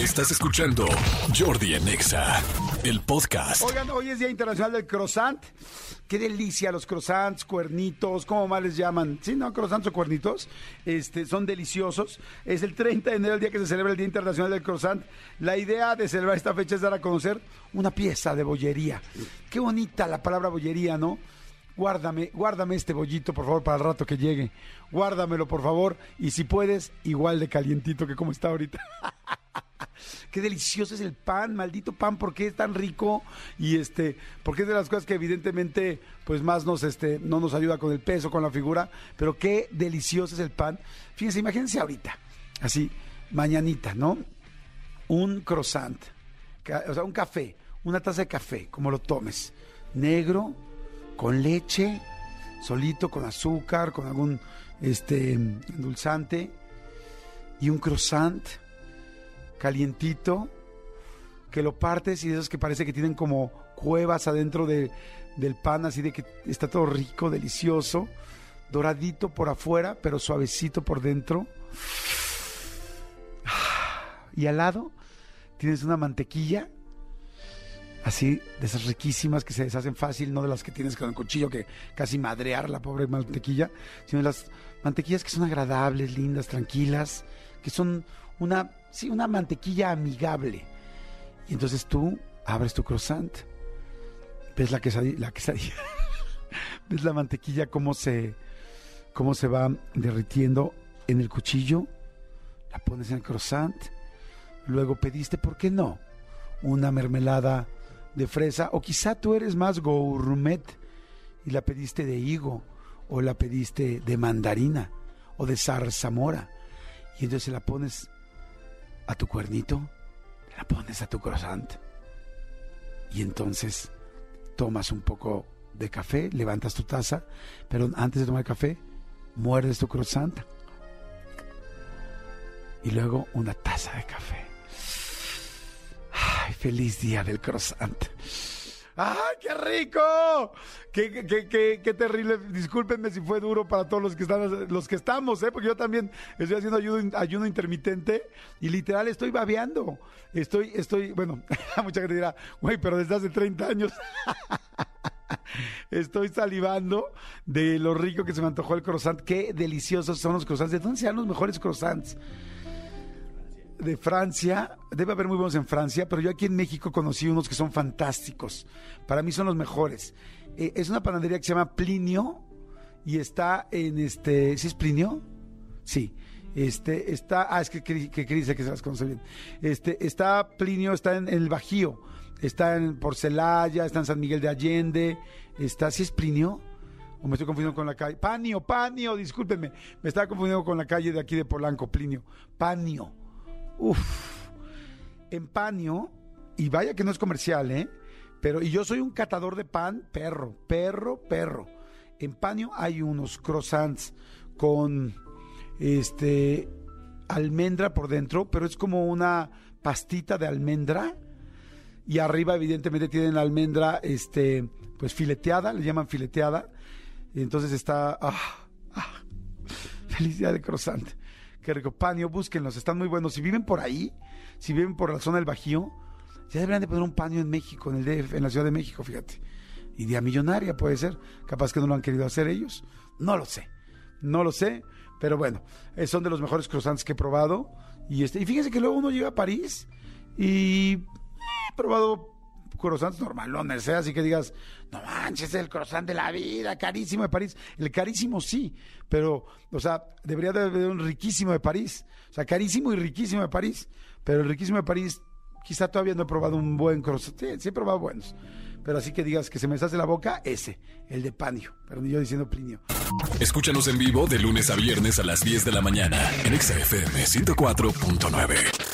Estás escuchando Jordi Anexa, el podcast. Oigan, hoy es Día Internacional del Croissant. Qué delicia los croissants, cuernitos, ¿cómo más les llaman? Sí, ¿no? Croissants o cuernitos. Este, son deliciosos. Es el 30 de enero el día que se celebra el Día Internacional del Croissant. La idea de celebrar esta fecha es dar a conocer una pieza de bollería. Qué bonita la palabra bollería, ¿no? Guárdame, guárdame este bollito, por favor, para el rato que llegue. Guárdamelo, por favor. Y si puedes, igual de calientito que como está ahorita. Qué delicioso es el pan, maldito pan, porque es tan rico y este, porque es de las cosas que evidentemente pues más nos este no nos ayuda con el peso, con la figura, pero qué delicioso es el pan. Fíjense, imagínense ahorita, así mañanita, ¿no? Un croissant, o sea, un café, una taza de café, como lo tomes, negro, con leche, solito, con azúcar, con algún este endulzante y un croissant calientito, que lo partes y de esos que parece que tienen como cuevas adentro de, del pan, así de que está todo rico, delicioso, doradito por afuera, pero suavecito por dentro. Y al lado tienes una mantequilla, así, de esas riquísimas que se deshacen fácil, no de las que tienes con el cuchillo que casi madrear la pobre mantequilla, sino de las mantequillas que son agradables, lindas, tranquilas, que son una, sí, una mantequilla amigable. Y entonces tú abres tu croissant, ves la quesadilla, la quesadilla. Ves la mantequilla cómo se, cómo se va derritiendo en el cuchillo, la pones en el croissant, luego pediste, ¿por qué no? Una mermelada de fresa, o quizá tú eres más gourmet y la pediste de higo, o la pediste de mandarina, o de zarzamora, y entonces la pones a tu cuernito, la pones a tu croissant, y entonces tomas un poco de café, levantas tu taza, pero antes de tomar café, muerdes tu croissant y luego una taza de café. ¡Ay, feliz día del croissant! ¡Ay, qué rico! Qué, terrible. Discúlpenme si fue duro para todos los que están, los que estamos, ¿eh? porque yo también estoy haciendo ayuno, intermitente y literal estoy babeando. Estoy, estoy, bueno, mucha gente dirá, güey, pero desde hace 30 años. Estoy salivando de lo rico que se me antojó el croissant. Qué deliciosos son los croissants. ¿De dónde se dan los mejores croissants? De Francia, debe haber muy buenos en Francia, pero yo aquí en México conocí unos que son fantásticos. Para mí son los mejores. Eh, es una panadería que se llama Plinio y está en este, ¿sí es Plinio? Sí. Este está, ah, es que, que, que dice que se las conoce bien. Este está Plinio, está en, el Bajío, está en Porcelaya, está en San Miguel de Allende, está, ¿sí es Plinio? o me estoy confundiendo con la calle. Panio, Panio, discúlpenme. Me estaba confundiendo con la calle de aquí de Polanco, Plinio. Panio. Uf, en Panio, y vaya que no es comercial, ¿eh? Pero, y yo soy un catador de pan, perro, perro, perro. En Panio hay unos croissants con este almendra por dentro, pero es como una pastita de almendra y arriba evidentemente tienen almendra este pues fileteada, le llaman fileteada. Y entonces está ah, ah, felicidad de croissant. Qué rico. Panio, búsquenlos, están muy buenos. Si viven por ahí, si viven por la zona del Bajío, ya deberían de poner un paño en México, en el DF, en la Ciudad de México, fíjate. Idea millonaria puede ser. Capaz que no lo han querido hacer ellos. No lo sé. No lo sé. Pero bueno, eh, son de los mejores croissants que he probado. Y, este, y fíjense que luego uno llega a París y he probado croissants normalones, ¿eh? así que digas, no manches, el croissant de la vida, carísimo de París. El carísimo sí, pero, o sea, debería de haber un riquísimo de París. O sea, carísimo y riquísimo de París, pero el riquísimo de París quizá todavía no he probado un buen croissant. Sí, sí he probado buenos. Pero así que digas que se me hace la boca, ese, el de Panio. Pero ni yo diciendo Plinio. Escúchanos en vivo de lunes a viernes a las 10 de la mañana en XFM 104.9.